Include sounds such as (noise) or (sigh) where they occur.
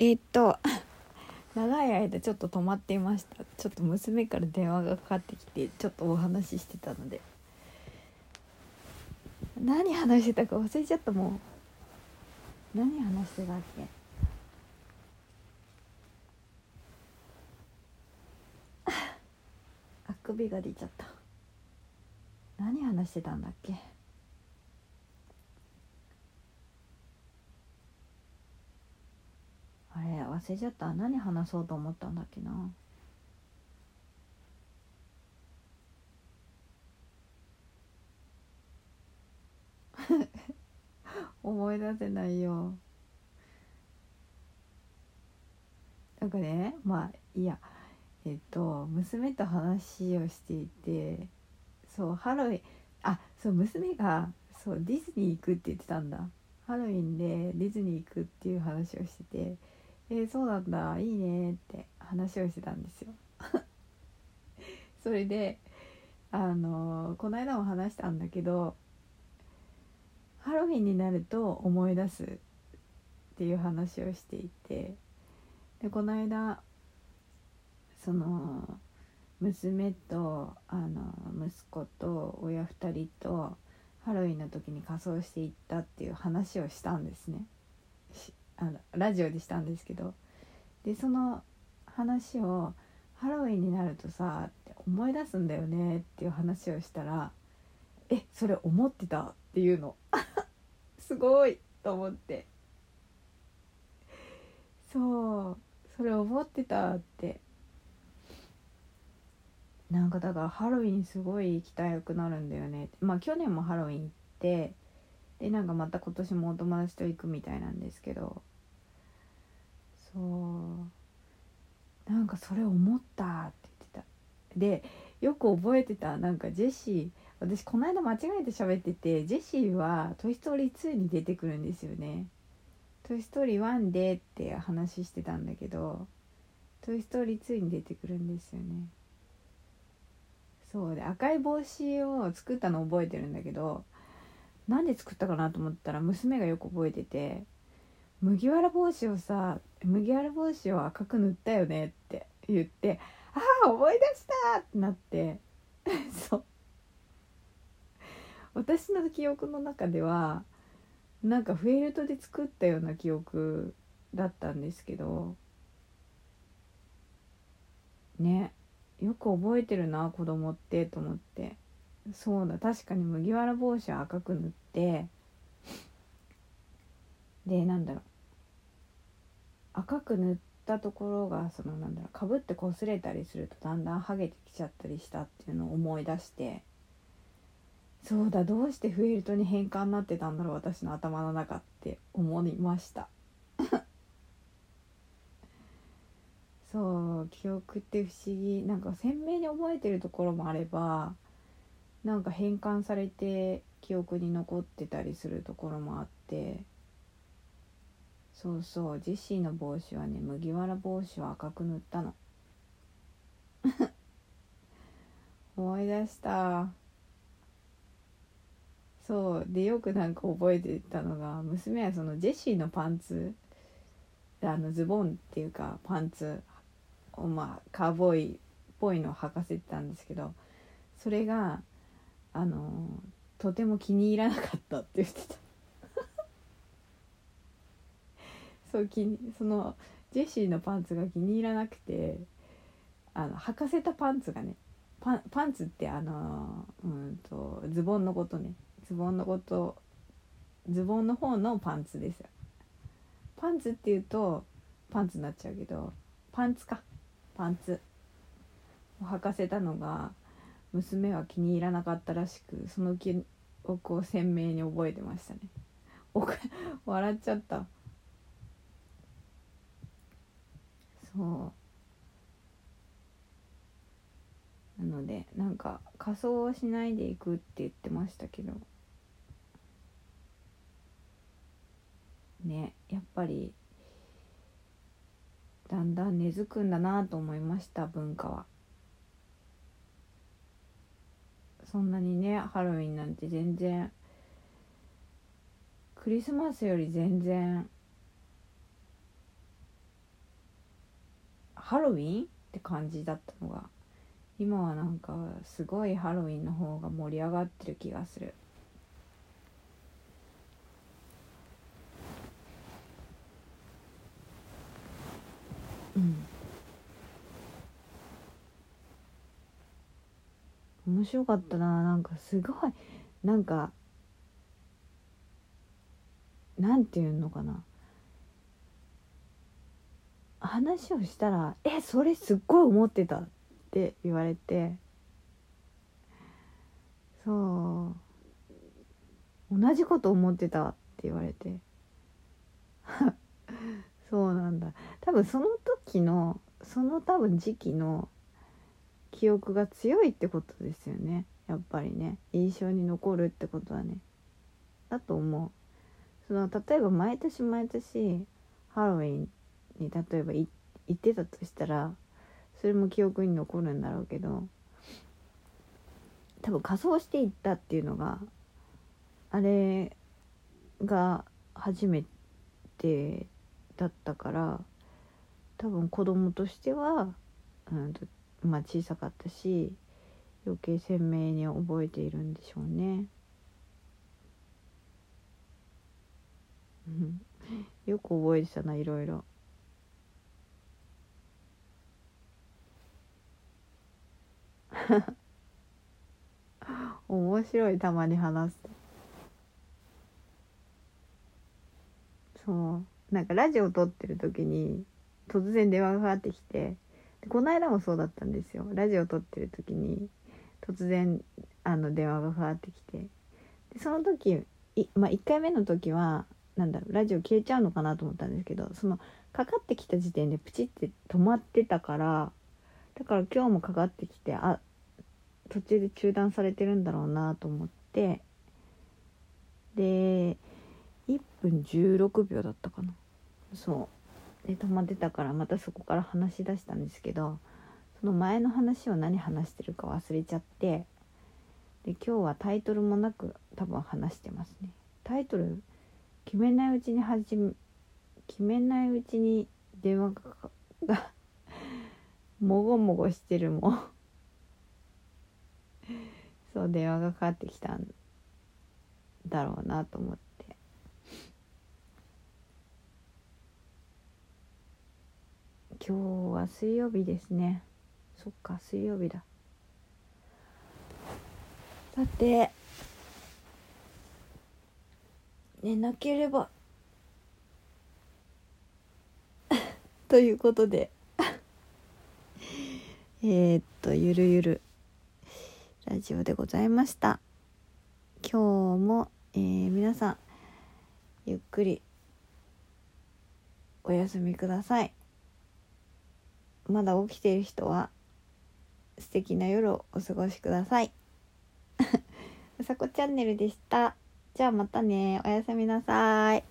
えーっと (laughs) 長い間ちょっと止まっていました。ちょっと娘から電話がかかってきてちょっとお話ししてたので。何話してたか忘れちゃったもう何話してたっけ？(laughs) あくびが出ちゃった。何話してたんだっけあれ忘れちゃった。何話そうと思ったんだっけな。(laughs) 思い出せないよ。なんかねまあいいやえっと娘と話をしていてそうハロウィンあそう娘がそうディズニー行くって言ってたんだ。ハロウィンでディズニー行くっていう話をしててえー、そうなんだ。いいねって話をしてたんですよ。(laughs) それであのこの間も話したんだけどハロウィンになると思い出すっていう話をしていてでこの間その娘とあの息子と親2人とハロウィンの時に仮装していったっていう話をしたんですね。あのラジオでしたんですけどでその話をハロウィンになるとさって思い出すんだよねっていう話をしたら「えそれ思ってた?」っていうの。(laughs) すごいと思って。そう。それ思ってたって。なんかだからハロウィンすごい行きたくなるんだよね。まあ去年もハロウィン行ってでなんかまた今年もお友達と行くみたいなんですけど。そうなんかそれ思ったって言ってたでよく覚えてたなんかジェシー私この間間違えて喋っててジェシーは「トイ・ストーリー2」に出てくるんですよね。トイ・ストーリー1でって話してたんだけど「トイ・ストーリー2」に出てくるんですよね。そうで赤い帽子を作ったの覚えてるんだけどなんで作ったかなと思ったら娘がよく覚えてて麦わら帽子をさ麦わら帽子を赤く塗ったよねって言ってああ思い出したってなって (laughs) そう。私の記憶の中ではなんかフェルトで作ったような記憶だったんですけどねよく覚えてるな子供ってと思って。そうだ確かに麦わら帽子は赤く塗ってでなんだろう。赤く塗ったところがそのなんだろうかぶって擦れたりするとだんだん剥げてきちゃったりしたっていうのを思い出してそうだどうしてフェルトに変換になってたんだろう私の頭の中って思いました。(laughs) そう記憶って不思議。なんか鮮明に覚えてるところもあればなんか変換されて記憶に残ってたりするところもあってそうそう。ジェシーの帽子はね麦わら帽子は赤く塗ったの。(laughs) 思い出した。そう。でよくなんか覚えてたのが娘はそのジェシーのパンツあのズボンっていうかパンツをまあカーボーイっぽいのを履かせてたんですけどそれがあのとても気に入らなかったって言ってた。そう気にそのジェシーのパンツが気に入らなくてあの履かせたパンツがねパンパンツってあのうんとズボンのことね。ズボンのことズボンの方のパンツですよ。パンツっていうとパンツになっちゃうけどパンツか。パンツ。を履かせたのが娘は気に入らなかったらしくその記憶を鮮明に覚えてましたね。(laughs) 笑っちゃった。そう。なのでなんか仮装をしないでいくって言ってましたけど。ねやっぱりだんだん根付くんだなと思いました文化は。そんなにねハロウィンなんて全然クリスマスより全然ハロウィンって感じだったのが今はなんかすごいハロウィンの方が盛り上がってる気がする。うん。面白かったな。なんかすごいなんかなんていうのかな。話をしたら「えそれすっごい思ってた」って言われて。そう。同じこと思ってたって言われて。(laughs) そうなんだ。多分その時のその多分時期の記憶が強いってことですよね。やっぱりね。印象に残るってことはね。だと思う。その例えば毎年毎年ハロウィンに例えば行ってたとしたらそれも記憶に残るんだろうけど多分仮装していったっていうのがあれが初めてだったから多分子供としては、うんまあ、小さかったし余計鮮明に覚えているんでしょうね。よく覚えてたないろいろ。(laughs) 面白いたまに話すと。そう。なんかラジオ撮ってる時に突然電話がかかってきてこの間もそうだったんですよ。ラジオ撮ってる時に突然あの電話がかかってきて。でその時い、まあ、1回目の時はなんだろうラジオ消えちゃうのかなと思ったんですけどそのかかってきた時点でプチって止まってたからだから今日もかかってきてあ途中で中断されてるんだろうなと思って。で1分16秒だったかな。そう。で止まってたからまたそこから話し出したんですけどその前の話を何話してるか忘れちゃってで今日はタイトルもなく多分話してますね。タイトル決めないうちに始め決めないうちに電話が (laughs) もごもごしてるもん。そう電話がかかってきたんだろうなと思って。今日は水曜日ですね。そっか水曜日だ。さて寝なければ。(laughs) ということで。(laughs) えっとゆるゆる。ラジオでございました。今日も、えー、皆さんゆっくりお休みください。まだ起きている人は素敵な夜をお過ごしください。うさこチャンネルでした。じゃあまたね。おやすみなさい。